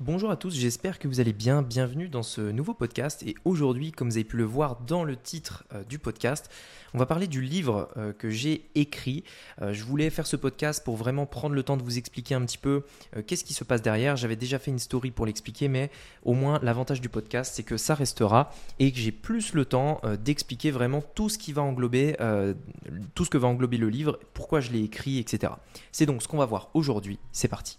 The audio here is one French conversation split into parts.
Bonjour à tous, j'espère que vous allez bien. Bienvenue dans ce nouveau podcast. Et aujourd'hui, comme vous avez pu le voir dans le titre euh, du podcast, on va parler du livre euh, que j'ai écrit. Euh, je voulais faire ce podcast pour vraiment prendre le temps de vous expliquer un petit peu qu'est-ce qui se passe derrière. J'avais déjà fait une story pour l'expliquer, mais au moins l'avantage du podcast, c'est que ça restera et que j'ai plus le temps d'expliquer vraiment tout ce qui va englober, tout ce que va englober le livre, pourquoi je l'ai écrit, etc. C'est donc ce qu'on va voir aujourd'hui. C'est parti.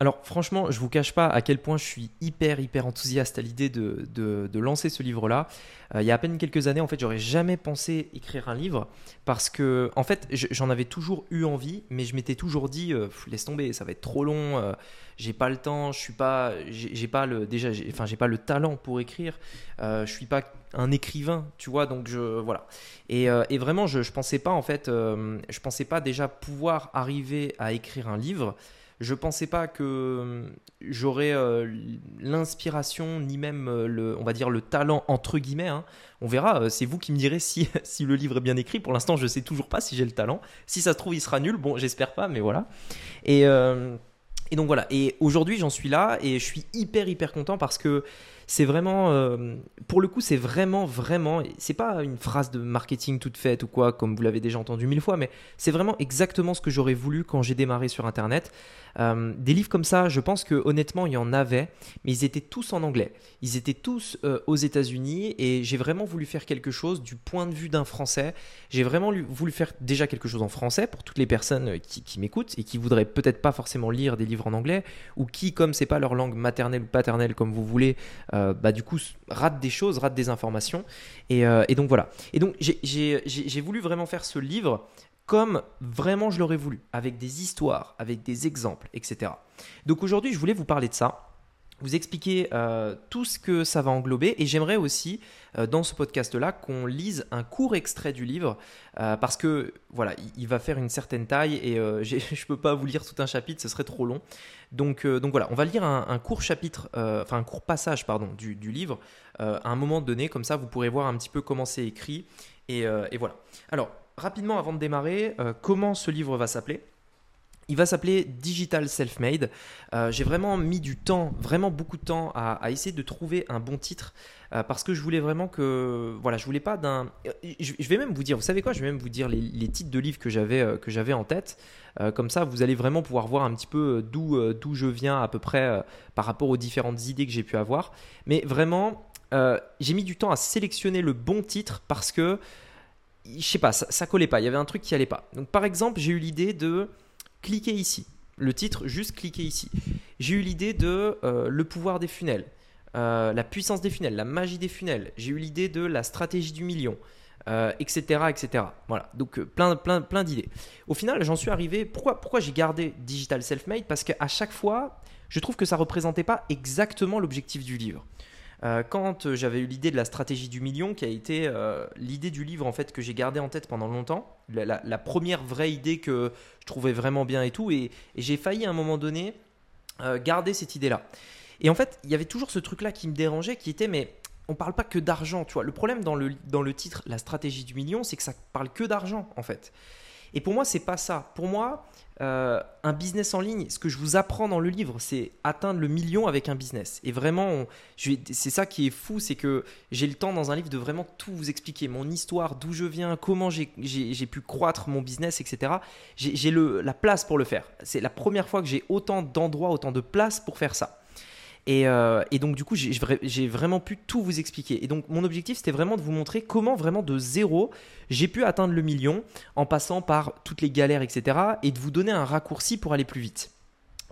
Alors franchement, je vous cache pas à quel point je suis hyper hyper enthousiaste à l'idée de, de, lancer ce livre-là. Euh, il y a à peine quelques années, en fait, j'aurais jamais pensé écrire un livre parce que, en fait, j'en avais toujours eu envie, mais je m'étais toujours dit, euh, laisse tomber, ça va être trop long, euh, j'ai pas le temps, je suis pas, j'ai pas le, déjà, enfin, j'ai pas le talent pour écrire, je suis pas un écrivain, tu vois, donc je, voilà. Et, et vraiment, je, je pensais pas, en fait, je pensais pas déjà pouvoir arriver à écrire un livre je pensais pas que euh, j'aurais euh, l'inspiration ni même euh, le, on va dire le talent entre guillemets. Hein. On verra. c'est vous qui me direz si, si le livre est bien écrit. Pour l'instant, je sais toujours pas si j'ai le talent. Si ça se trouve, il sera nul. Bon, j'espère pas, mais voilà. Et et donc voilà. Et aujourd'hui, j'en suis là et je suis hyper hyper content parce que c'est vraiment, euh, pour le coup, c'est vraiment, vraiment, c'est pas une phrase de marketing toute faite ou quoi, comme vous l'avez déjà entendu mille fois, mais c'est vraiment exactement ce que j'aurais voulu quand j'ai démarré sur Internet. Euh, des livres comme ça, je pense que honnêtement, il y en avait, mais ils étaient tous en anglais. Ils étaient tous euh, aux États-Unis et j'ai vraiment voulu faire quelque chose du point de vue d'un Français. J'ai vraiment voulu faire déjà quelque chose en français pour toutes les personnes qui, m'écoutent et qui voudraient peut-être pas forcément lire des livres en anglais ou qui, comme c'est pas leur langue maternelle ou paternelle, comme vous voulez, bah, du coup rate des choses, rate des informations. Et, euh, donc voilà. Et donc j'ai voulu vraiment faire ce livre comme vraiment je l'aurais voulu, avec des histoires, avec des exemples, etc. Donc aujourd'hui je voulais vous parler de ça vous expliquer euh, tout ce que ça va englober et j'aimerais aussi euh, dans ce podcast-là qu'on lise un court extrait du livre euh, parce que voilà, il, va faire une certaine taille et je peux pas vous lire tout un chapitre, ce serait trop long. Donc, donc voilà, on va lire un, court chapitre, enfin un court passage pardon du, livre à un moment donné, comme ça vous pourrez voir un petit peu comment c'est écrit et, voilà. Alors rapidement avant de démarrer, comment ce livre va s'appeler? Il va s'appeler Digital Self-Made. Euh, j'ai vraiment mis du temps, vraiment beaucoup de temps à, essayer de trouver un bon titre euh, parce que je voulais vraiment que, voilà, je voulais pas d'un. Je, vais même vous dire, vous savez quoi Je vais même vous dire les, titres de livres que j'avais euh, en tête. comme ça, vous allez vraiment pouvoir voir un petit peu d'où d'où je viens à peu près par rapport aux différentes idées que j'ai pu avoir. Mais vraiment, j'ai mis du temps à sélectionner le bon titre parce que je sais pas, ça, ça collait pas. Il y avait un truc qui allait pas. Donc par exemple, j'ai eu l'idée de cliquez ici. Le titre, juste cliquez ici. J'ai eu l'idée de euh, le pouvoir des funnels, euh, la puissance des funnels, la magie des funnels. J'ai eu l'idée de la stratégie du million, etc., euh, etc. Voilà, donc plein, plein, plein d'idées. Au final, j'en suis arrivé. Pourquoi, pourquoi j'ai gardé Digital Self-Made? Parce qu'à chaque fois, je trouve que ça représentait pas exactement l'objectif du livre. Euh, quand euh, j'avais eu l'idée de la stratégie du million, qui a été euh, l'idée du livre en fait que j'ai gardé en tête pendant longtemps, la, première vraie idée que je trouvais vraiment bien et tout, et, j'ai failli à un moment donné garder cette idée-là. Et en fait, il y avait toujours ce truc-là qui me dérangeait, qui était mais on parle pas que d'argent, tu vois. Le problème dans le, dans le titre, la stratégie du million, c'est que ça parle que d'argent en fait. Et pour moi, c'est pas ça. Pour moi, euh, un business en ligne, ce que je vous apprends dans le livre, c'est atteindre le million avec un business. Et vraiment, c'est ça qui est fou, c'est que j'ai le temps dans un livre de vraiment tout vous expliquer, mon histoire, d'où je viens, comment j'ai pu croître mon business, etc. J'ai la place pour le faire. C'est la première fois que j'ai autant d'endroits, autant de place pour faire ça. Euh, et, donc, du coup, j'ai vraiment pu tout vous expliquer. Et donc, mon objectif, c'était vraiment de vous montrer comment, vraiment de zéro, j'ai pu atteindre le million en passant par toutes les galères, etc. Et de vous donner un raccourci pour aller plus vite.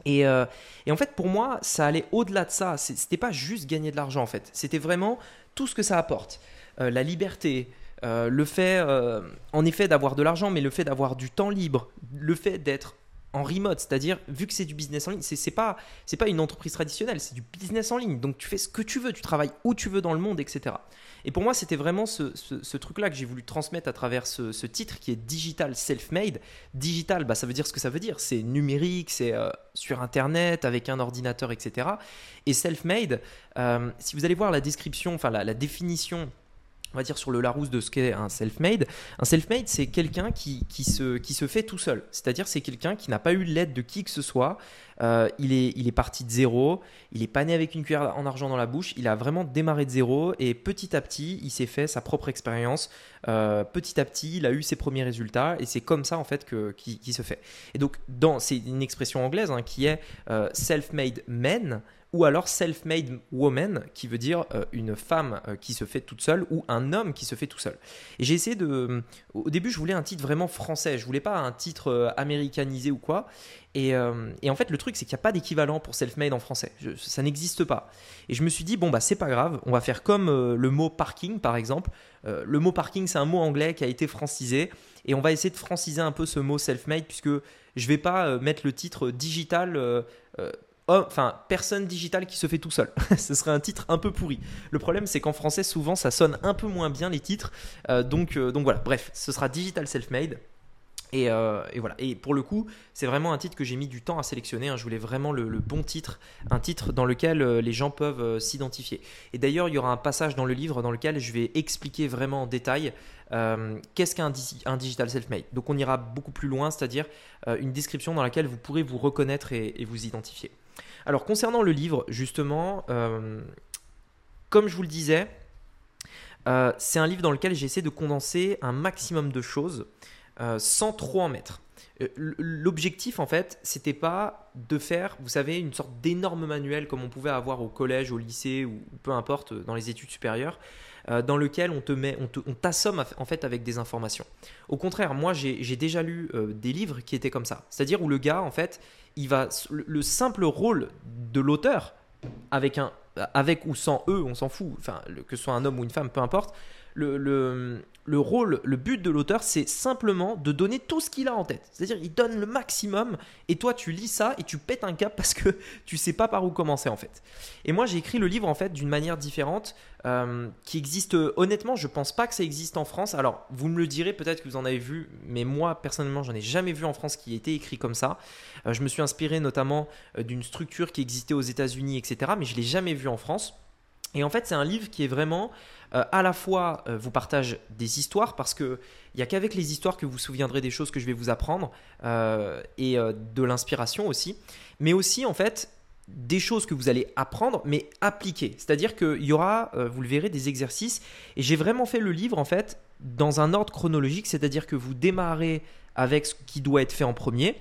Et, euh, en fait, pour moi, ça allait au-delà de ça. C'était pas juste gagner de l'argent, en fait. C'était vraiment tout ce que ça apporte. Euh, la liberté, le fait, en effet, d'avoir de l'argent, mais le fait d'avoir du temps libre, le fait d'être en remote, c'est-à-dire vu que c'est du business en ligne, c'est pas c'est pas une entreprise traditionnelle, c'est du business en ligne. Donc tu fais ce que tu veux, tu travailles où tu veux dans le monde, etc. Et pour moi, c'était vraiment ce, truc-là que j'ai voulu transmettre à travers ce, titre qui est Digital Self-Made. Digital, bah, ça veut dire ce que ça veut dire. C'est numérique, c'est euh, sur Internet, avec un ordinateur, etc. Et Self-Made, euh, si vous allez voir la description, enfin la définition on va dire sur le Larousse de ce qu'est un self-made. Un self-made, c'est quelqu'un qui, se, fait tout seul. C'est-à-dire, c'est quelqu'un qui n'a pas eu l'aide de qui que ce soit. Euh, il, est, est parti de zéro. Il n'est pas né avec une cuillère en argent dans la bouche. Il a vraiment démarré de zéro et petit à petit, il s'est fait sa propre expérience. Euh, petit à petit, il a eu ses premiers résultats et c'est comme ça en fait que qui, se fait. Et donc, dans, c'est une expression anglaise hein, qui est euh, self-made men ou alors self-made woman, qui veut dire euh, une femme euh, qui se fait toute seule, ou un homme qui se fait tout seul. Et j'ai essayé de... Au début, je voulais un titre vraiment français, je voulais pas un titre euh, américanisé ou quoi. Et, en fait, le truc, c'est qu'il n'y a pas d'équivalent pour self-made en français. ça n'existe pas. Et je me suis dit, bon, bah, c'est pas grave, on va faire comme le mot parking, par exemple. le mot parking, c'est un mot anglais qui a été francisé. Et on va essayer de franciser un peu ce mot self-made, puisque je vais pas mettre le titre digital enfin, personne digitale qui se fait tout seul. Ce serait un titre un peu pourri. Le problème, c'est qu'en français, souvent, ça sonne un peu moins bien les titres. Euh, donc, euh, donc voilà, bref, ce sera Digital Self-Made. Euh, et, voilà. Et pour le coup, c'est vraiment un titre que j'ai mis du temps à sélectionner. Hein. Je voulais vraiment le, bon titre, un titre dans lequel les gens peuvent s'identifier. Et d'ailleurs, il y aura un passage dans le livre dans lequel je vais expliquer vraiment en détail qu'est-ce qu'un un digital self-made. Donc, on ira beaucoup plus loin, c'est-à-dire une description dans laquelle vous pourrez vous reconnaître et vous identifier. Alors concernant le livre, justement, euh, comme je vous le disais, euh, c'est un livre dans lequel j'essaie de condenser un maximum de choses euh, sans trop en mettre. L'objectif, en fait, c'était pas de faire, vous savez, une sorte d'énorme manuel comme on pouvait avoir au collège, au lycée ou peu importe dans les études supérieures, dans lequel on te met, on t'assomme en fait avec des informations. Au contraire, moi, j'ai déjà lu des livres qui étaient comme ça, c'est-à-dire où le gars, en fait, il va le simple rôle de l'auteur avec un avec ou sans eux, on s'en fout, enfin que ce soit un homme ou une femme, peu importe. Le, le, le rôle, le but de l'auteur, c'est simplement de donner tout ce qu'il a en tête. C'est-à-dire, il donne le maximum et toi, tu lis ça et tu pètes un cap parce que tu sais pas par où commencer en fait. Et moi, j'ai écrit le livre en fait d'une manière différente euh, qui existe. Honnêtement, je pense pas que ça existe en France. Alors, vous me le direz, peut-être que vous en avez vu, mais moi, personnellement, j'en ai jamais vu en France qui ait été écrit comme ça. Euh, je me suis inspiré notamment euh, d'une structure qui existait aux États-Unis, etc., mais je l'ai jamais vu en France. Et en fait, c'est un livre qui est vraiment euh, à la fois euh, vous partage des histoires parce que il n'y a qu'avec les histoires que vous vous souviendrez des choses que je vais vous apprendre euh, et de l'inspiration aussi, mais aussi en fait des choses que vous allez apprendre mais appliquer. C'est-à-dire qu'il y aura, vous le verrez, des exercices et j'ai vraiment fait le livre en fait dans un ordre chronologique, c'est-à-dire que vous démarrez avec ce qui doit être fait en premier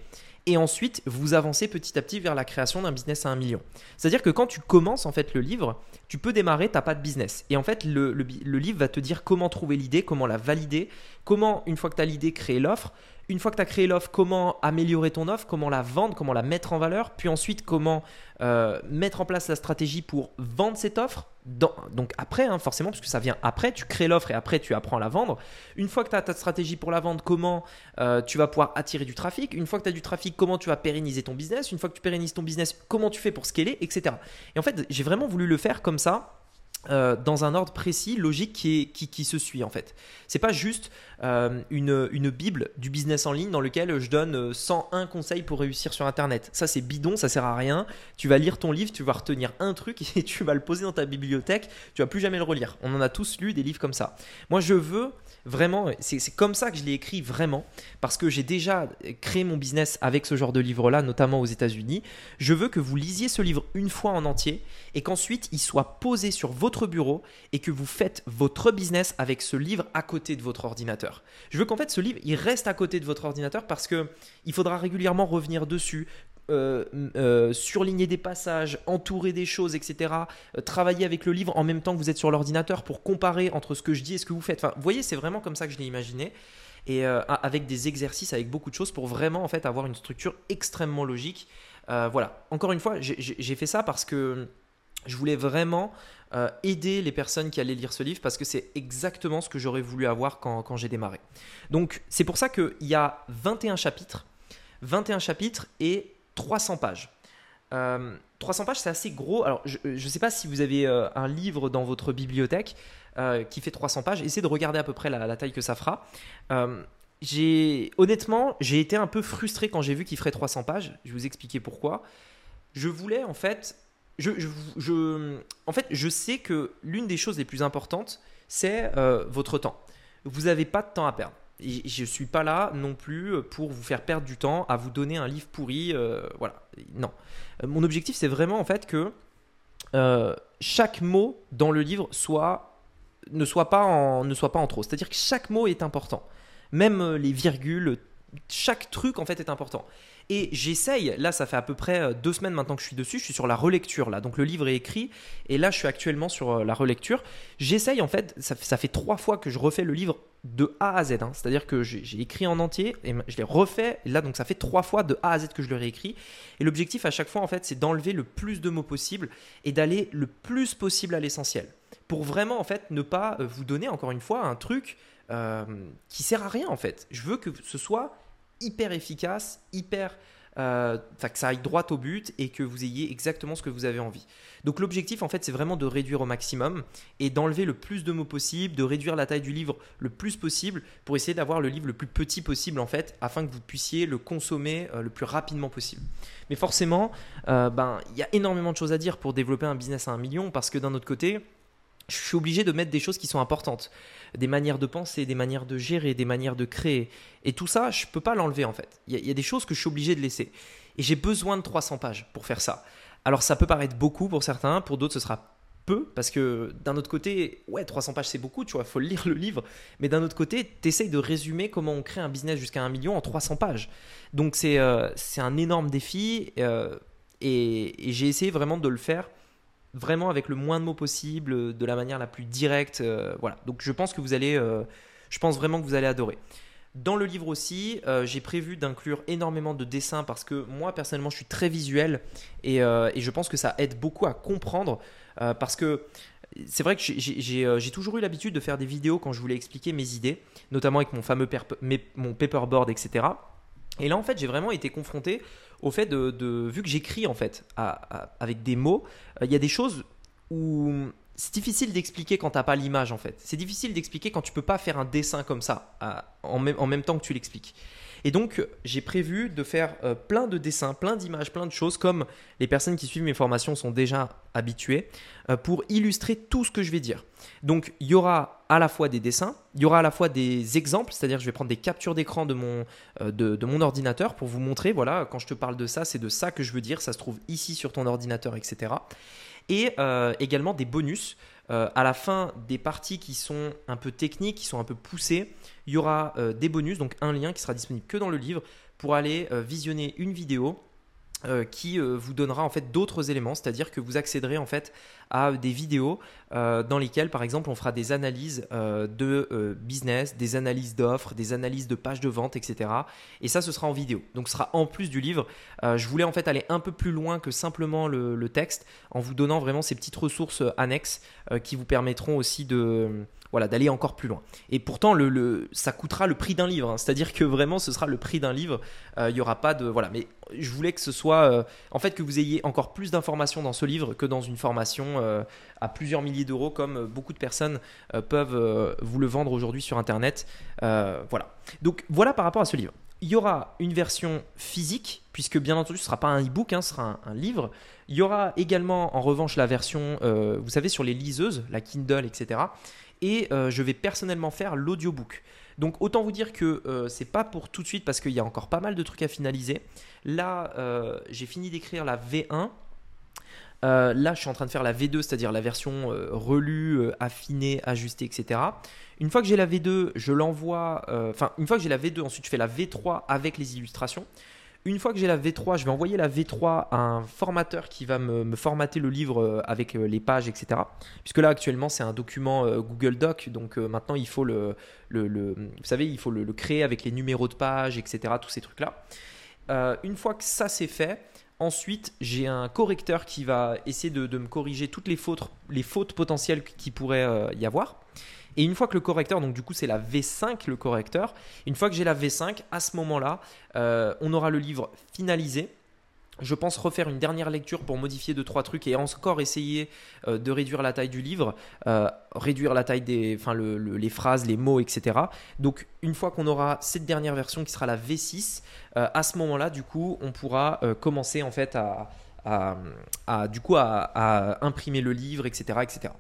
et ensuite vous avancez petit à petit vers la création d'un business à un million. C'est-à-dire que quand tu commences en fait le livre, tu peux démarrer, tu n'as pas de business. Et en fait, le, le, livre va te dire comment trouver l'idée, comment la valider, comment, une fois que tu as l'idée, créer l'offre, une fois que tu as créé l'offre, comment améliorer ton offre, comment la vendre, comment la mettre en valeur, puis ensuite comment euh, mettre en place la stratégie pour vendre cette offre. Donc après, hein, forcément, parce que ça vient après, tu crées l'offre et après tu apprends à la vendre. Une fois que tu as ta stratégie pour la vendre, comment euh, tu vas pouvoir attirer du trafic? Une fois que tu as du trafic, comment tu vas pérenniser ton business? Une fois que tu pérennises ton business, comment tu fais pour scaler, etc. Et en fait, j'ai vraiment voulu le faire comme ça euh, dans un ordre précis, logique qui, se suit en fait. C'est pas juste euh, une, une, bible du business en ligne dans lequel je donne 101 euh, conseils pour réussir sur internet. Ça c'est bidon, ça sert à rien. Tu vas lire ton livre, tu vas retenir un truc et tu vas le poser dans ta bibliothèque, tu vas plus jamais le relire. On en a tous lu des livres comme ça. Moi je veux Vraiment, c'est comme ça que je l'ai écrit vraiment, parce que j'ai déjà créé mon business avec ce genre de livre-là, notamment aux États-Unis. Je veux que vous lisiez ce livre une fois en entier et qu'ensuite il soit posé sur votre bureau et que vous faites votre business avec ce livre à côté de votre ordinateur. Je veux qu'en fait ce livre il reste à côté de votre ordinateur parce que il faudra régulièrement revenir dessus, euh, euh, surligner des passages, entourer des choses, etc. Euh, travailler avec le livre en même temps que vous êtes sur l'ordinateur pour comparer entre ce que je dis et ce que vous faites. Enfin, vous voyez, c'est vraiment comme ça que je l'ai imaginé. Et avec des exercices, avec beaucoup de choses pour vraiment en fait avoir une structure extrêmement logique. voilà. Encore une fois, j'ai fait ça parce que je voulais vraiment aider les personnes qui allaient lire ce livre parce que c'est exactement ce que j'aurais voulu avoir quand, quand j'ai démarré. Donc c'est pour ça qu'il y a 21 chapitres. 21 chapitres et 300 pages. 300 pages, c'est assez gros. Alors, je ne sais pas si vous avez un livre dans votre bibliothèque qui fait 300 pages. Essayez de regarder à peu près la, taille que ça fera honnêtement, j'ai été un peu frustré quand j'ai vu qu'il ferait 300 pages. Je vais vous expliquer pourquoi. Je voulais en fait, je, sais que l'une des choses les plus importantes, c'est euh, votre temps. Vous n'avez pas de temps à perdre. Je ne suis pas là non plus pour vous faire perdre du temps à vous donner un livre pourri. Euh, voilà, non. Euh, mon objectif, c'est vraiment en fait que chaque mot dans le livre soit ne soit pas en, ne soit pas en trop. C'est-à-dire que chaque mot est important même euh, les virgules, chaque truc en fait est important. Et j'essaye, là ça fait à peu près euh, deux semaines maintenant que je suis dessus, je suis sur la relecture là, donc le livre est écrit, et là je suis actuellement sur euh, la relecture. J'essaye en fait, ça, fait trois fois que je refais le livre de A à Z, hein. c'est-à-dire que j'ai écrit en entier, et je l'ai refait, et là donc ça fait trois fois de A à Z que je le réécris, et l'objectif à chaque fois en fait c'est d'enlever le plus de mots possible, et d'aller le plus possible à l'essentiel, pour vraiment en fait ne pas vous donner encore une fois un truc euh, qui sert à rien en fait. Je veux que ce soit hyper efficace, hyper, euh, que ça aille droit au but et que vous ayez exactement ce que vous avez envie. Donc l'objectif en fait c'est vraiment de réduire au maximum et d'enlever le plus de mots possible, de réduire la taille du livre le plus possible pour essayer d'avoir le livre le plus petit possible en fait afin que vous puissiez le consommer euh, le plus rapidement possible. Mais forcément, ben il y a énormément de choses à dire pour développer un business à un million parce que d'un autre côté, je suis obligé de mettre des choses qui sont importantes des manières de penser, des manières de gérer, des manières de créer. Et tout ça, je ne peux pas l'enlever en fait. Il y, a des choses que je suis obligé de laisser. Et j'ai besoin de 300 pages pour faire ça. Alors ça peut paraître beaucoup pour certains, pour d'autres ce sera peu, parce que d'un autre côté, ouais, 300 pages c'est beaucoup, tu vois, il faut lire le livre, mais d'un autre côté, tu essayes de résumer comment on crée un business jusqu'à un million en 300 pages. Donc c'est euh, un énorme défi, euh, et j'ai essayé vraiment de le faire vraiment avec le moins de mots possible, de la manière la plus directe. Euh, voilà. Donc je pense que vous allez, euh, je pense vraiment que vous allez adorer. Dans le livre aussi, euh, j'ai prévu d'inclure énormément de dessins parce que moi personnellement je suis très visuel et, et je pense que ça aide beaucoup à comprendre parce que c'est vrai que j'ai toujours eu l'habitude de faire des vidéos quand je voulais expliquer mes idées, notamment avec mon fameux mon paperboard, etc. Et là en fait j'ai vraiment été confronté au fait de, vu que j'écris en fait avec des mots, euh, il y a des choses où c'est difficile d'expliquer quand tu n'as pas l'image en fait. C'est difficile d'expliquer quand tu peux pas faire un dessin comme ça en même temps que tu l'expliques. Et donc, j'ai prévu de faire euh, plein de dessins, plein d'images, plein de choses, comme les personnes qui suivent mes formations sont déjà habituées, euh, pour illustrer tout ce que je vais dire. Donc, il y aura à la fois des dessins, il y aura à la fois des exemples, c'est-à-dire je vais prendre des captures d'écran de, euh, de, mon ordinateur pour vous montrer, voilà, quand je te parle de ça, c'est de ça que je veux dire, ça se trouve ici sur ton ordinateur, etc. Et également des bonus. À la fin des parties qui sont un peu techniques, qui sont un peu poussées, il y aura euh, des bonus, donc un lien qui sera disponible que dans le livre pour aller euh, visionner une vidéo euh, qui vous donnera en fait d'autres éléments, c'est-à-dire que vous accéderez en fait à des vidéos dans lesquelles par exemple on fera des analyses de business, des analyses d'offres, des analyses de pages de vente, etc. Et ça ce sera en vidéo, donc ce sera en plus du livre. je voulais en fait aller un peu plus loin que simplement le texte en vous donnant vraiment ces petites ressources annexes qui vous permettront aussi de voilà, d'aller encore plus loin. Et pourtant, le, ça coûtera le prix d'un livre. Hein. C'est-à-dire que vraiment, ce sera le prix d'un livre. Euh, il n'y aura pas de voilà. Mais je voulais que ce soit, euh, en fait, que vous ayez encore plus d'informations dans ce livre que dans une formation euh, à plusieurs milliers d'euros, comme beaucoup de personnes peuvent vous le vendre aujourd'hui sur Internet. voilà. Donc voilà par rapport à ce livre. Il y aura une version physique, puisque bien entendu, ce ne sera pas un e-book, hein, ce sera un, livre. Il y aura également, en revanche, la version, vous savez, sur les liseuses, la Kindle, etc et euh, je vais personnellement faire l'audiobook. Donc autant vous dire que euh, c'est pas pour tout de suite parce qu'il y a encore pas mal de trucs à finaliser. Là, euh, j'ai fini d'écrire la V1. Là, je suis en train de faire la V2, c'est-à-dire la version relue, affinée, ajustée, etc. Une fois que j'ai la V2, je l'envoie. Enfin, une fois que j'ai la V2, ensuite je fais la V3 avec les illustrations. Une fois que j'ai la V3, je vais envoyer la V3 à un formateur qui va me, formater le livre euh, avec euh, les pages, etc. Puisque là, actuellement, c'est un document euh, Google Doc. Donc maintenant, il faut le, vous savez, il faut le, créer avec les numéros de pages, etc. Tous ces trucs-là. une fois que ça c'est fait, Ensuite, j'ai un correcteur qui va essayer de, me corriger toutes les fautes, les fautes potentielles qui pourrait y avoir. Et une fois que le correcteur, donc du coup c'est la V5 le correcteur, une fois que j'ai la V5, à ce moment-là, euh, on aura le livre finalisé. Je pense refaire une dernière lecture pour modifier deux trois trucs et encore essayer euh, de réduire la taille du livre, euh, réduire la taille des, enfin les phrases, les mots, etc. Donc une fois qu'on aura cette dernière version qui sera la V6, à ce moment-là, du coup, on pourra commencer en fait à, à, du coup à, imprimer le livre, etc., etc.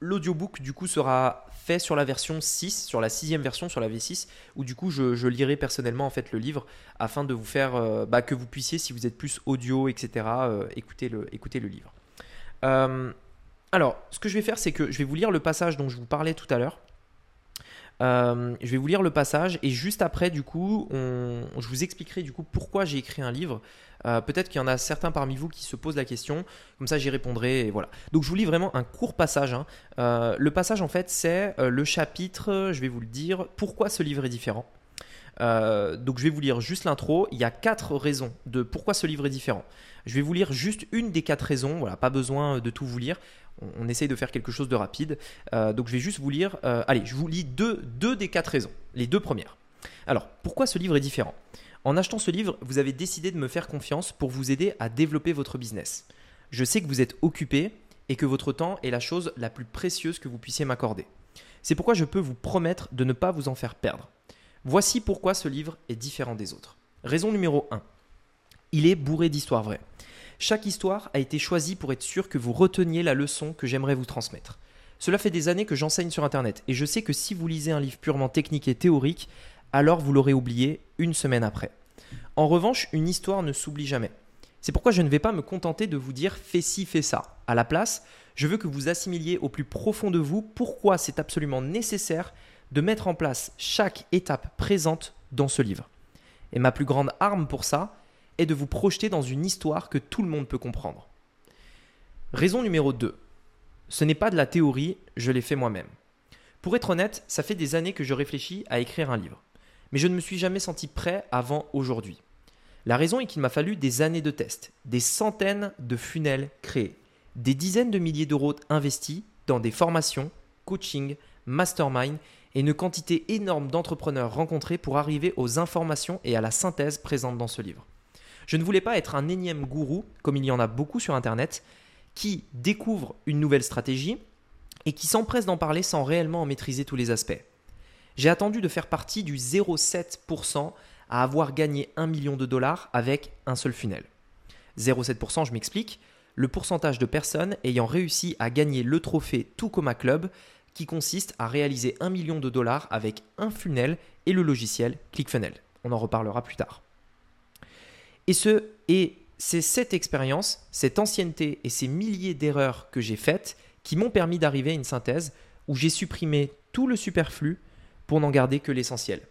L'audiobook, du coup, sera sur la version 6, sur la sixième version, sur la V6, où du coup, je, lirai personnellement en fait le livre afin de vous faire euh, bah, que vous puissiez, si vous êtes plus audio, etc., euh, écouter, le, écouter le livre. Euh, alors, ce que je vais faire, c'est que je vais vous lire le passage dont je vous parlais tout à l'heure. Je vais vous lire le passage et juste après, du coup, je vous expliquerai du coup pourquoi j'ai écrit un livre. Euh, peut-être qu'il y en a certains parmi vous qui se posent la question, comme ça j'y répondrai et voilà. Donc je vous lis vraiment un court passage. Hein. Euh, le passage en fait c'est euh, le chapitre, je vais vous le dire, pourquoi ce livre est différent. donc je vais vous lire juste l'intro. Il y a quatre raisons de pourquoi ce livre est différent. Je vais vous lire juste une des quatre raisons. Voilà, pas besoin de tout vous lire. On, essaye de faire quelque chose de rapide. donc je vais juste vous lire. allez, je vous lis deux, deux des quatre raisons. Les deux premières. Alors, pourquoi ce livre est différent? En achetant ce livre, vous avez décidé de me faire confiance pour vous aider à développer votre business. Je sais que vous êtes occupé et que votre temps est la chose la plus précieuse que vous puissiez m'accorder. C'est pourquoi je peux vous promettre de ne pas vous en faire perdre. Voici pourquoi ce livre est différent des autres. Raison numéro 1. Il est bourré d'histoires vraies. Chaque histoire a été choisie pour être sûr que vous reteniez la leçon que j'aimerais vous transmettre. Cela fait des années que j'enseigne sur Internet et je sais que si vous lisez un livre purement technique et théorique, alors vous l'aurez oublié une semaine après. En revanche, une histoire ne s'oublie jamais. C'est pourquoi je ne vais pas me contenter de vous dire fais ci, fais ça. À la place, je veux que vous assimiliez au plus profond de vous pourquoi c'est absolument nécessaire de mettre en place chaque étape présente dans ce livre. Et ma plus grande arme pour ça est de vous projeter dans une histoire que tout le monde peut comprendre. Raison numéro 2. Ce n'est pas de la théorie, je l'ai fait moi-même. Pour être honnête, ça fait des années que je réfléchis à écrire un livre mais je ne me suis jamais senti prêt avant aujourd'hui. La raison est qu'il m'a fallu des années de tests, des centaines de funnels créés, des dizaines de milliers d'euros investis dans des formations, coaching, mastermind et une quantité énorme d'entrepreneurs rencontrés pour arriver aux informations et à la synthèse présente dans ce livre. Je ne voulais pas être un énième gourou, comme il y en a beaucoup sur Internet, qui découvre une nouvelle stratégie et qui s'empresse d'en parler sans réellement en maîtriser tous les aspects. J'ai attendu de faire partie du 0,7% à avoir gagné 1 million de dollars avec un seul funnel. 0,7%, je m'explique, le pourcentage de personnes ayant réussi à gagner le trophée Tucoma Club qui consiste à réaliser 1 million de dollars avec un funnel et le logiciel ClickFunnels. On en reparlera plus tard. Et ce et c'est cette expérience, cette ancienneté et ces milliers d'erreurs que j'ai faites qui m'ont permis d'arriver à une synthèse où j'ai supprimé tout le superflu pour n'en garder que l'essentiel.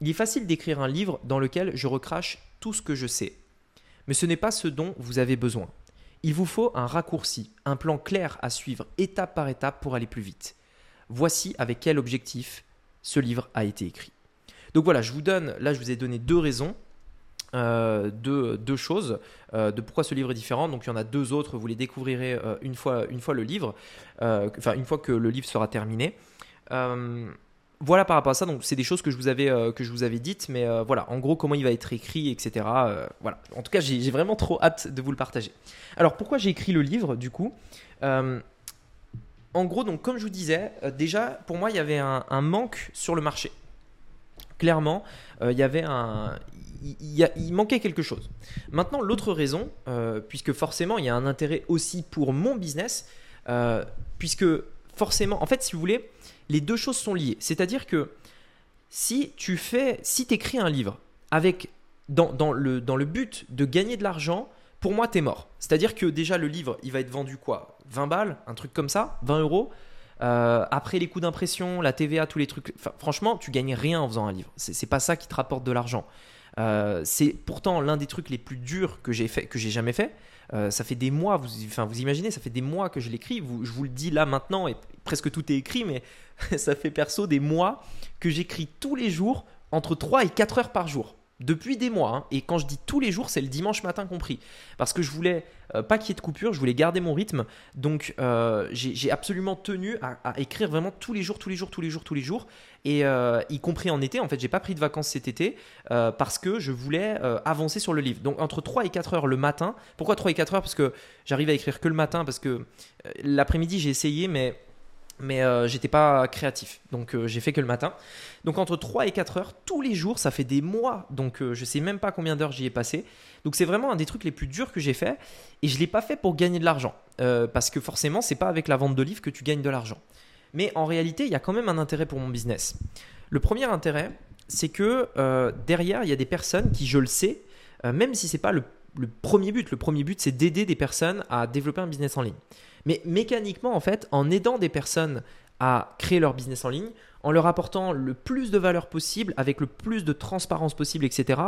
Il est facile d'écrire un livre dans lequel je recrache tout ce que je sais. Mais ce n'est pas ce dont vous avez besoin. Il vous faut un raccourci, un plan clair à suivre étape par étape pour aller plus vite. Voici avec quel objectif ce livre a été écrit. Donc voilà, je vous donne, là je vous ai donné deux raisons, euh, deux, choses euh, de pourquoi ce livre est différent. Donc il y en a deux autres, vous les découvrirez euh, une, fois, une fois le livre, enfin une fois que le livre sera terminé voilà par rapport à ça, donc c'est des choses que je vous avais, que je vous avais dites, mais voilà, en gros, comment il va être écrit, etc. Voilà. En tout cas, j'ai vraiment trop hâte de vous le partager. Alors, pourquoi j'ai écrit le livre, du coup? En gros, donc, comme je vous disais, déjà, pour moi, il y avait un, manque sur le marché. Clairement, il y avait un. Il, manquait quelque chose. Maintenant, l'autre raison, puisque forcément, il y a un intérêt aussi pour mon business, puisque forcément, en fait, si vous voulez, les deux choses sont liées. C'est-à-dire que si tu fais, si écris un livre avec dans, le, dans le but de gagner de l'argent, pour moi, tu es mort. C'est-à-dire que déjà, le livre, il va être vendu quoi? 20 balles, un truc comme ça, 20 euros? Euh, après les coûts d'impression, la TVA, tous les trucs. franchement, tu gagnes rien en faisant un livre. C'est pas ça qui te rapporte de l'argent. Euh, c'est pourtant l'un des trucs les plus durs que j'ai fait, que j'ai jamais fait. Euh, ça fait des mois, vous, enfin, vous imaginez, ça fait des mois que je l'écris. je vous le dis là maintenant, et presque tout est écrit, mais ça fait perso des mois que j'écris tous les jours entre 3 et 4 heures par jour. Depuis des mois. hein. Et quand je dis tous les jours, c'est le dimanche matin compris. Parce que je voulais euh, pas qu'il y ait de coupure, je voulais garder mon rythme. Donc euh, j'ai absolument tenu à, écrire vraiment tous les jours, tous les jours, tous les jours, tous les jours. Et euh, y compris en été, en fait, j'ai pas pris de vacances cet été parce que je voulais avancer sur le livre. Donc entre 3 et 4 heures le matin. Pourquoi 3 et 4 heures? Parce que j'arrive à écrire que le matin, parce que l'après-midi j'ai essayé, mais mais euh, j'étais pas créatif. Donc euh, j'ai fait que le matin. Donc entre 3 et 4 heures tous les jours, ça fait des mois. Donc euh, je sais même pas combien d'heures j'y ai passé. Donc c'est vraiment un des trucs les plus durs que j'ai fait et je l'ai pas fait pour gagner de l'argent Euh, parce que forcément, c'est pas avec la vente de livres que tu gagnes de l'argent. Mais en réalité, il y a quand même un intérêt pour mon business. Le premier intérêt, c'est que derrière, il y a des personnes qui, je le sais, même si c'est pas le, le premier but, c'est d'aider des personnes à développer un business en ligne. Mais mécaniquement, en fait, en aidant des personnes à créer leur business en ligne, en leur apportant le plus de valeur possible, avec le plus de transparence possible, etc.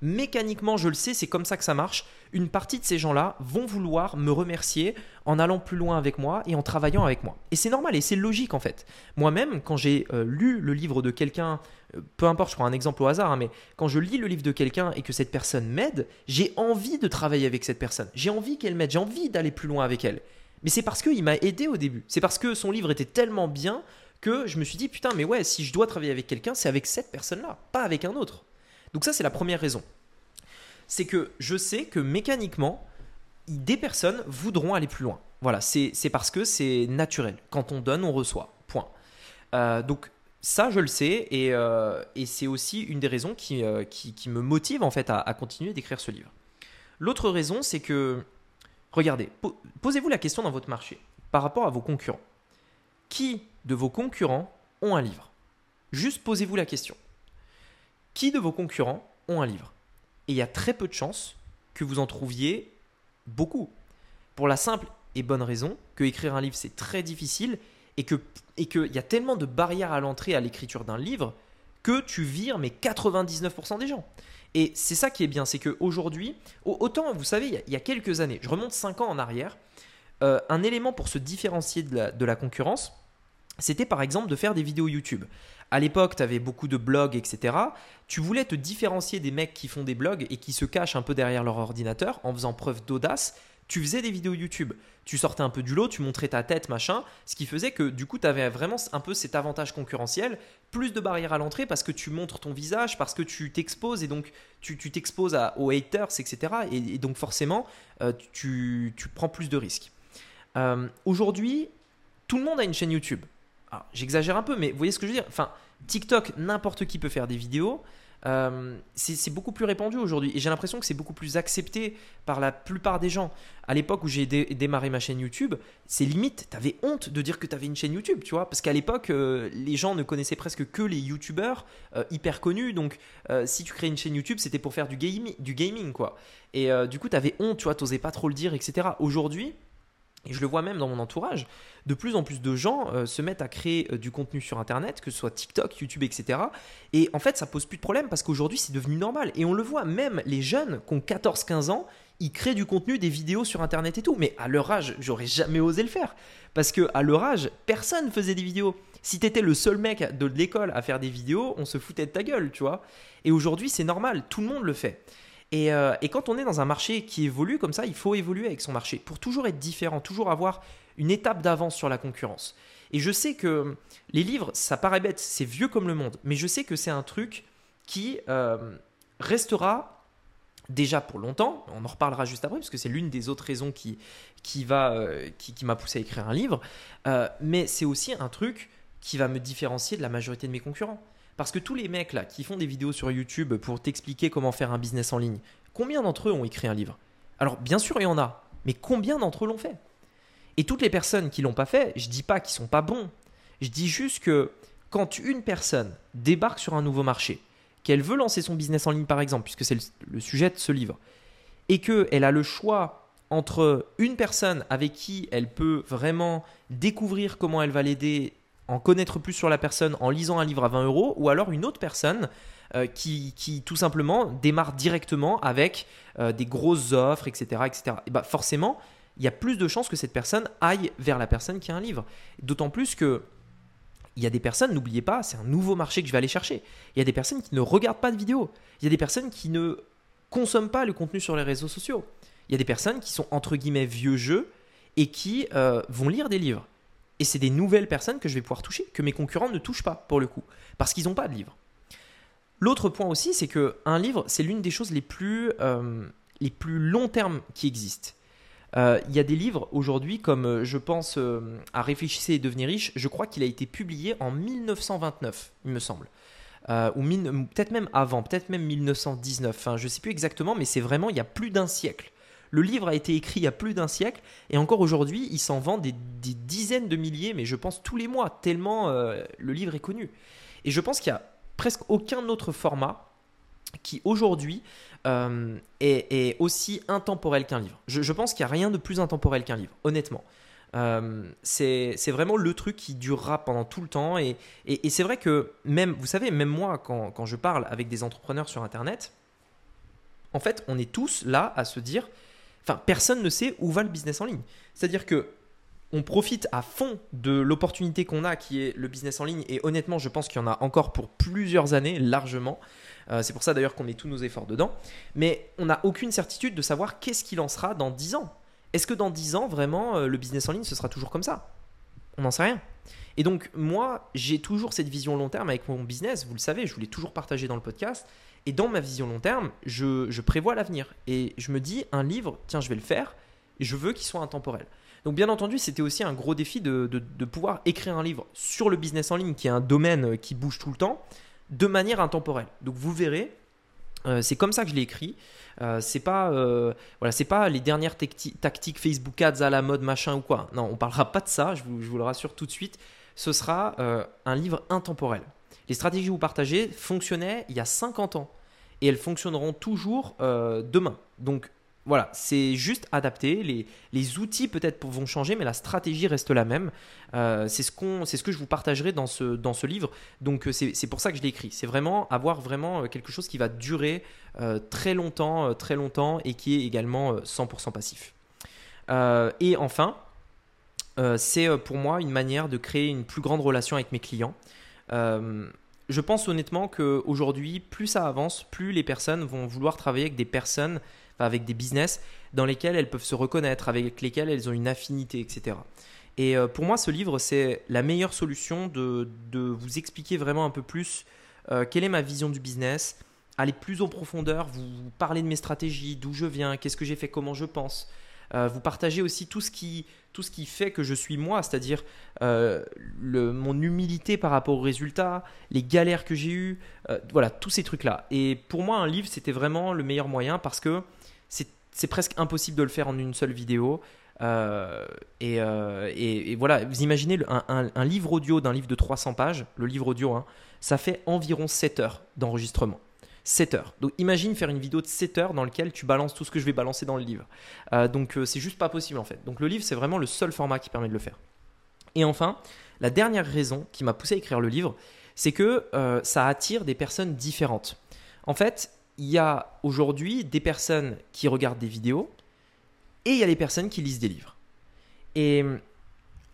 Mécaniquement, je le sais, c'est comme ça que ça marche. Une partie de ces gens-là vont vouloir me remercier en allant plus loin avec moi et en travaillant avec moi. Et c'est normal et c'est logique en fait. Moi-même, quand j'ai euh, lu le livre de quelqu'un, peu importe, je prends un exemple au hasard, hein, mais quand je lis le livre de quelqu'un et que cette personne m'aide, j'ai envie de travailler avec cette personne. J'ai envie qu'elle m'aide, j'ai envie d'aller plus loin avec elle. Mais c'est parce qu'il m'a aidé au début. C'est parce que son livre était tellement bien que je me suis dit, putain, mais ouais, si je dois travailler avec quelqu'un, c'est avec cette personne-là, pas avec un autre. Donc ça, c'est la première raison. C'est que je sais que mécaniquement, des personnes voudront aller plus loin. Voilà, c'est parce que c'est naturel. Quand on donne, on reçoit. Point. Euh, donc ça, je le sais, et, euh, et c'est aussi une des raisons qui, euh, me motive en fait à, continuer d'écrire ce livre. L'autre raison, c'est que, regardez, po- posez-vous la question dans votre marché par rapport à vos concurrents. Qui de vos concurrents ont un livre? Juste posez-vous la question. Qui de vos concurrents ont un livre? Et il y a très peu de chances que vous en trouviez beaucoup. Pour la simple et bonne raison que écrire un livre c'est très difficile et que et qu'il y a tellement de barrières à l'entrée à l'écriture d'un livre que tu vires mais 99% des gens. Et c'est ça qui est bien, c'est qu'aujourd'hui, au- autant vous savez, il y, a, il y a quelques années, je remonte 5 ans en arrière, euh, un élément pour se différencier de la, de la concurrence, c'était par exemple de faire des vidéos YouTube. À l'époque, tu avais beaucoup de blogs, etc. Tu voulais te différencier des mecs qui font des blogs et qui se cachent un peu derrière leur ordinateur en faisant preuve d'audace. Tu faisais des vidéos YouTube. Tu sortais un peu du lot, tu montrais ta tête, machin. Ce qui faisait que du coup, tu avais vraiment un peu cet avantage concurrentiel. Plus de barrières à l'entrée parce que tu montres ton visage, parce que tu t'exposes et donc tu t'exposes aux haters, etc. Et, donc forcément, euh, tu, prends plus de risques. Euh, Aujourd'hui, tout le monde a une chaîne YouTube. J'exagère un peu, mais vous voyez ce que je veux dire? Enfin, TikTok, n'importe qui peut faire des vidéos. Euh, c'est beaucoup plus répandu aujourd'hui et j'ai l'impression que c'est beaucoup plus accepté par la plupart des gens. À l'époque où j'ai dé- démarré ma chaîne YouTube, c'est limite, t'avais honte de dire que t'avais une chaîne YouTube, tu vois, parce qu'à l'époque, euh, les gens ne connaissaient presque que les YouTubeurs euh, hyper connus, donc si tu crées une chaîne YouTube, c'était pour faire du, gaming, du gaming, quoi. Et du coup, t'avais honte, tu vois, t'osais pas trop le dire, etc. Aujourd'hui, et je le vois même dans mon entourage, de plus en plus de gens euh, se mettent à créer euh, du contenu sur Internet, que ce soit TikTok, YouTube, etc. Et en fait, ça pose plus de problème parce qu'aujourd'hui, c'est devenu normal. Et on le voit, même les jeunes qui ont 14-15 ans, ils créent du contenu, des vidéos sur Internet et tout. Mais à leur âge, j'aurais jamais osé le faire. Parce que à leur âge, personne faisait des vidéos. Si t'étais le seul mec de l'école à faire des vidéos, on se foutait de ta gueule, tu vois. Et aujourd'hui, c'est normal, tout le monde le fait. Et, euh, et quand on est dans un marché qui évolue comme ça, il faut évoluer avec son marché pour toujours être différent, toujours avoir une étape d'avance sur la concurrence. Et je sais que les livres, ça paraît bête, c'est vieux comme le monde, mais je sais que c'est un truc qui euh, restera déjà pour longtemps. On en reparlera juste après, parce que c'est l'une des autres raisons qui, qui, va, euh, qui, m'a poussé à écrire un livre. Mais c'est aussi un truc qui va me différencier de la majorité de mes concurrents. Parce que tous les mecs là qui font des vidéos sur YouTube pour t'expliquer comment faire un business en ligne, combien d'entre eux ont écrit un livre? Alors bien sûr il y en a, mais combien d'entre eux l'ont fait? Et toutes les personnes qui l'ont pas fait, je dis pas qu'ils sont pas bons. Je dis juste que quand une personne débarque sur un nouveau marché, qu'elle veut lancer son business en ligne par exemple, puisque c'est le, sujet de ce livre, et qu'elle a le choix entre une personne avec qui elle peut vraiment découvrir comment elle va l'aider, en connaître plus sur la personne en lisant un livre à 20 euros, ou alors une autre personne euh, qui, tout simplement démarre directement avec euh, des grosses offres, etc. etc. Et bah forcément, il y a plus de chances que cette personne aille vers la personne qui a un livre. D'autant plus que il y a des personnes, n'oubliez pas, c'est un nouveau marché que je vais aller chercher. Il y a des personnes qui ne regardent pas de vidéos. Il y a des personnes qui ne consomment pas le contenu sur les réseaux sociaux. Il y a des personnes qui sont entre guillemets vieux jeux et qui euh, vont lire des livres. Et c'est des nouvelles personnes que je vais pouvoir toucher, que mes concurrents ne touchent pas pour le coup, parce qu'ils n'ont pas de livres. L'autre point aussi, c'est que un livre, c'est l'une des choses les plus, euh, plus long terme qui existent. Euh, il y a des livres aujourd'hui, comme je pense à Réfléchissez et devenir riche, je crois qu'il a été publié en 1929, il me semble. ou peut-être même avant, peut-être même 1919, enfin, je ne sais plus exactement, mais c'est vraiment il y a plus d'un siècle. Le livre a été écrit il y a plus d'un siècle et encore aujourd'hui, il s'en vend des, dizaines de milliers, mais je pense tous les mois, tellement euh, le livre est connu. Et je pense qu'il n'y a presque aucun autre format qui aujourd'hui euh, est, aussi intemporel qu'un livre. Je, pense qu'il n'y a rien de plus intemporel qu'un livre, honnêtement. Euh, c'est vraiment le truc qui durera pendant tout le temps. Et, c'est vrai que même, vous savez, même moi, quand, quand, je parle avec des entrepreneurs sur Internet, en fait, on est tous là à se dire, Enfin, personne ne sait où va le business en ligne. C'est-à-dire que on profite à fond de l'opportunité qu'on a qui est le business en ligne et honnêtement je pense qu'il y en a encore pour plusieurs années largement. Euh, c'est pour ça d'ailleurs qu'on met tous nos efforts dedans. Mais on n'a aucune certitude de savoir qu'est-ce qu'il en sera dans 10 ans. Est-ce que dans 10 ans vraiment euh, le business en ligne ce sera toujours comme ça? On n'en sait rien. Et donc moi j'ai toujours cette vision long terme avec mon business, vous le savez, je vous l'ai toujours partagé dans le podcast. Et dans ma vision long terme, je, prévois l'avenir. Et je me dis, un livre, tiens, je vais le faire, et je veux qu'il soit intemporel. Donc bien entendu, c'était aussi un gros défi de, pouvoir écrire un livre sur le business en ligne, qui est un domaine qui bouge tout le temps, de manière intemporelle. Donc vous verrez, euh, c'est comme ça que je l'ai écrit. Euh, c'est pas euh, voilà, c'est pas les dernières tactiques Facebook Ads à la mode machin ou quoi. Non, on parlera pas de ça. Je vous, je vous le rassure tout de suite. Ce sera un livre intemporel. Les stratégies que vous partagez fonctionnaient il y a 50 ans et elles fonctionneront toujours euh, demain. Donc voilà, c'est juste adapté. Les, outils peut-être vont changer, mais la stratégie reste la même. Euh, c'est ce, que je vous partagerai dans ce, livre. Donc euh, c'est, pour ça que je l'ai écrit. C'est vraiment avoir vraiment quelque chose qui va durer très longtemps, très longtemps et qui est également 100% passif. et enfin, c'est pour moi une manière de créer une plus grande relation avec mes clients je pense honnêtement qu'aujourd'hui, plus ça avance, plus les personnes vont vouloir travailler avec des personnes, avec des business dans lesquels elles peuvent se reconnaître, avec lesquels elles ont une affinité, etc. Et euh, pour moi, ce livre, c'est la meilleure solution de, vous expliquer vraiment un peu plus euh, quelle est ma vision du business, aller plus en profondeur, vous parler de mes stratégies, d'où je viens, qu'est-ce que j'ai fait, comment je pense, euh, vous partagez aussi tout ce qui, tout ce qui fait que je suis moi, c'est-à-dire mon humilité par rapport aux résultats, les galères que j'ai eues, voilà, tous ces trucs-là. Et pour moi, un livre, c'était vraiment le meilleur moyen parce que c'est presque impossible de le faire en une seule vidéo. Et, et, voilà, vous imaginez un, livre audio d'un livre de 300 pages, le livre audio, hein, ça fait environ 7 heures d'enregistrement. 7 heures. Donc imagine faire une vidéo de 7 heures dans laquelle tu balances tout ce que je vais balancer dans le livre. Euh, donc euh, c'est juste pas possible en fait. Donc le livre c'est vraiment le seul format qui permet de le faire. Et enfin, la dernière raison qui m'a poussé à écrire le livre, c'est que euh, ça attire des personnes différentes. En fait, il y a aujourd'hui des personnes qui regardent des vidéos et il y a des personnes qui lisent des livres. Et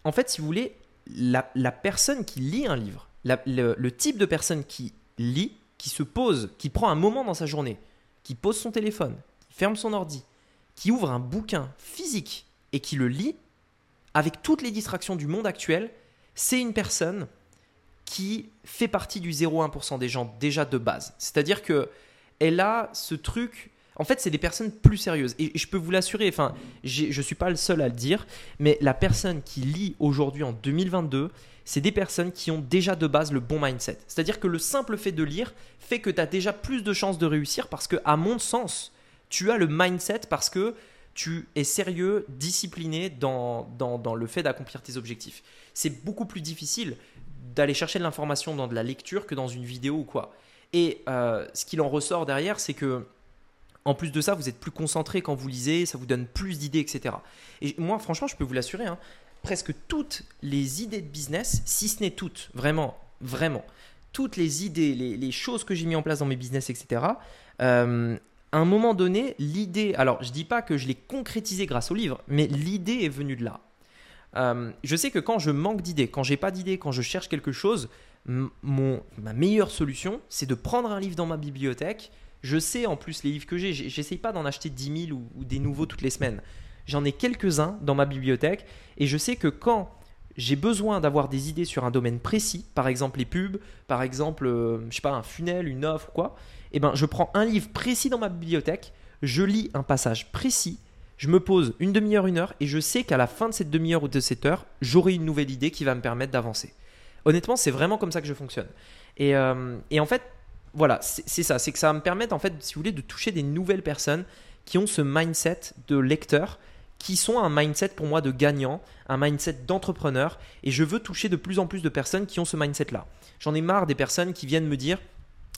en fait, si vous voulez, la, personne qui lit un livre, le type de personne qui lit, qui se pose, qui prend un moment dans sa journée, qui pose son téléphone, qui ferme son ordi, qui ouvre un bouquin physique et qui le lit, avec toutes les distractions du monde actuel, c'est une personne qui fait partie du 0,1% des gens déjà de base. C'est-à-dire que elle a ce truc. En fait, c'est des personnes plus sérieuses. Et je peux vous l'assurer, enfin, je ne suis pas le seul à le dire, mais la personne qui lit aujourd'hui en 2022, c'est des personnes qui ont déjà de base le bon mindset. C'est-à-dire que le simple fait de lire fait que tu as déjà plus de chances de réussir parce que, à mon sens, tu as le mindset parce que tu es sérieux, discipliné dans, dans, le fait d'accomplir tes objectifs. C'est beaucoup plus difficile d'aller chercher de l'information dans de la lecture que dans une vidéo ou quoi. Et euh, ce qu'il en ressort derrière, c'est que en plus de ça, vous êtes plus concentré quand vous lisez, ça vous donne plus d'idées, etc. Et moi, franchement, je peux vous l'assurer, hein, presque toutes les idées de business, si ce n'est toutes, vraiment, vraiment, toutes les idées, les, choses que j'ai mis en place dans mes business, etc. Euh, à un moment donné, l'idée, alors je dis pas que je l'ai concrétisée grâce au livre, mais l'idée est venue de là. je sais que quand je manque d'idées, quand j'ai pas d'idées, quand je cherche quelque chose, ma meilleure solution, c'est de prendre un livre dans ma bibliothèque. Je sais en plus les livres que j'ai, j'essaye pas d'en acheter 10 000 ou, des nouveaux toutes les semaines. J'en ai quelques-uns dans ma bibliothèque et je sais que quand j'ai besoin d'avoir des idées sur un domaine précis, par exemple les pubs, par exemple, euh, je sais pas, un funnel, une offre, quoi, eh ben, je prends un livre précis dans ma bibliothèque, je lis un passage précis, je me pose une demi-heure, une heure, et je sais qu'à la fin de cette demi-heure ou de cette heure, j'aurai une nouvelle idée qui va me permettre d'avancer. Honnêtement, c'est vraiment comme ça que je fonctionne. Et, euh, en fait, voilà, c'est ça, c'est que ça va me permettre, en fait, si vous voulez, de toucher des nouvelles personnes qui ont ce mindset de lecteur, qui sont un mindset pour moi de gagnant, un mindset d'entrepreneur, et je veux toucher de plus en plus de personnes qui ont ce mindset-là. J'en ai marre des personnes qui viennent me dire,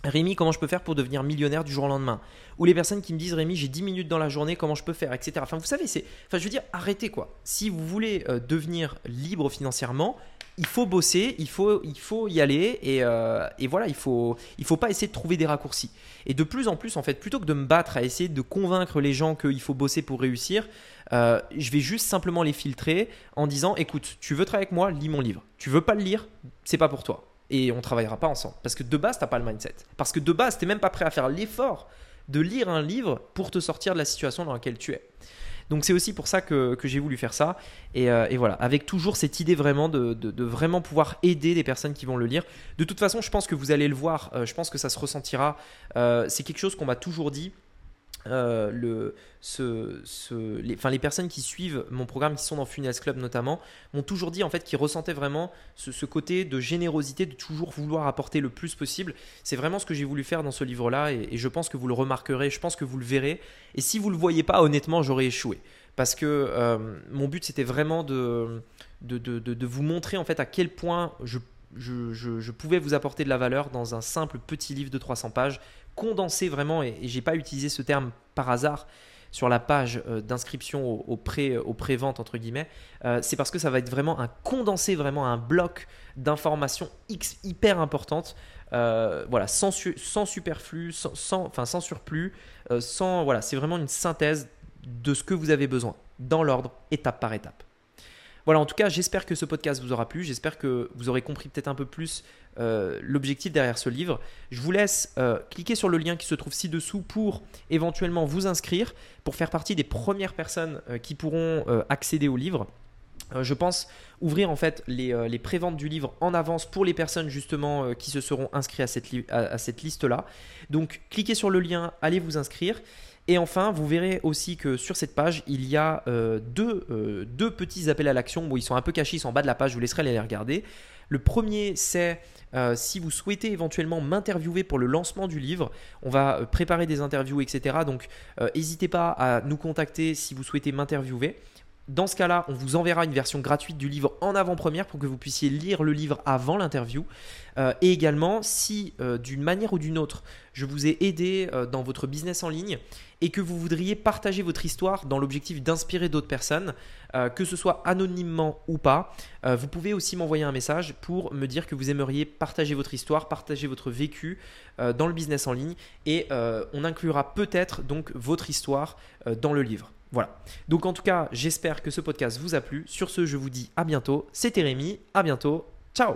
Rémi, comment je peux faire pour devenir millionnaire du jour au lendemain? Ou les personnes qui me disent Rémi, j'ai 10 minutes dans la journée, comment je peux faire Etc. Enfin, vous savez, c'est. Enfin, je veux dire, arrêtez quoi. Si vous voulez euh, devenir libre financièrement, il faut bosser, il faut, il faut y aller et, euh, et, voilà, il faut, il faut pas essayer de trouver des raccourcis. Et de plus en plus, en fait, plutôt que de me battre à essayer de convaincre les gens qu'il faut bosser pour réussir, euh, je vais juste simplement les filtrer en disant écoute, tu veux travailler avec moi, lis mon livre. Tu veux pas le lire, c'est pas pour toi. Et on travaillera pas ensemble. Parce que de base, t'as pas le mindset. Parce que de base, t'es même pas prêt à faire l'effort de lire un livre pour te sortir de la situation dans laquelle tu es. Donc c'est aussi pour ça que, j'ai voulu faire ça. Euh, et, voilà, avec toujours cette idée vraiment de, vraiment pouvoir aider des personnes qui vont le lire. De toute façon, je pense que vous allez le voir, euh, je pense que ça se ressentira. Euh, c'est quelque chose qu'on m'a toujours dit. Euh, le, les, les personnes qui suivent mon programme, qui sont dans Funnels Club notamment, m'ont toujours dit en fait qu'ils ressentaient vraiment ce, côté de générosité, de toujours vouloir apporter le plus possible. C'est vraiment ce que j'ai voulu faire dans ce livre-là et, je pense que vous le remarquerez, je pense que vous le verrez. Et si vous le voyez pas, honnêtement, j'aurais échoué. Parce que euh, mon but, c'était vraiment de de, de, de, vous montrer en fait à quel point je je, je, je, pouvais vous apporter de la valeur dans un simple petit livre de 300 pages condensé vraiment, et, j'ai pas utilisé ce terme par hasard sur la page euh, d'inscription au, pré, au pré-vente entre guillemets, euh, c'est parce que ça va être vraiment un condensé, vraiment un bloc d'informations hyper importantes, euh, voilà, sans, sans superflu, sans, enfin, sans surplus, sans voilà, c'est vraiment une synthèse de ce que vous avez besoin dans l'ordre, étape par étape. Voilà, en tout cas, j'espère que ce podcast vous aura plu. J'espère que vous aurez compris peut-être un peu plus euh, l'objectif derrière ce livre. Je vous laisse euh, cliquer sur le lien qui se trouve ci-dessous pour éventuellement vous inscrire, pour faire partie des premières personnes euh, qui pourront accéder au livre. je pense ouvrir en fait les, les préventes du livre en avance pour les personnes justement qui se seront inscrites à cette, à cette liste-là. Donc cliquez sur le lien, allez vous inscrire. Et enfin, vous verrez aussi que sur cette page, il y a euh, deux, petits appels à l'action. Ils sont un peu cachés, ils sont en bas de la page, je vous laisserai aller les regarder. Le premier, c'est euh, si vous souhaitez éventuellement m'interviewer pour le lancement du livre. On va préparer des interviews, etc. Donc, n'hésitez pas à nous contacter si vous souhaitez m'interviewer. Dans ce cas-là, on vous enverra une version gratuite du livre en avant-première pour que vous puissiez lire le livre avant l'interview. Euh, et également, si euh, d'une manière ou d'une autre, je vous ai aidé euh, dans votre business en ligne et que vous voudriez partager votre histoire dans l'objectif d'inspirer d'autres personnes, que ce soit anonymement ou pas, vous pouvez aussi m'envoyer un message pour me dire que vous aimeriez partager votre histoire, partager votre vécu dans le business en ligne et on inclura peut-être donc votre histoire dans le livre. Voilà. Donc en tout cas, j'espère que ce podcast vous a plu. Sur ce, je vous dis à bientôt. C'était Rémi. À bientôt. Ciao